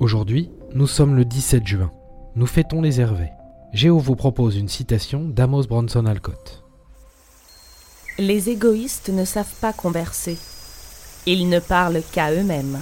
Aujourd'hui, nous sommes le 17 juin. Nous fêtons les Hervés. Géo vous propose une citation d'Amos Bronson Alcott. Les égoïstes ne savent pas converser. Ils ne parlent qu'à eux-mêmes.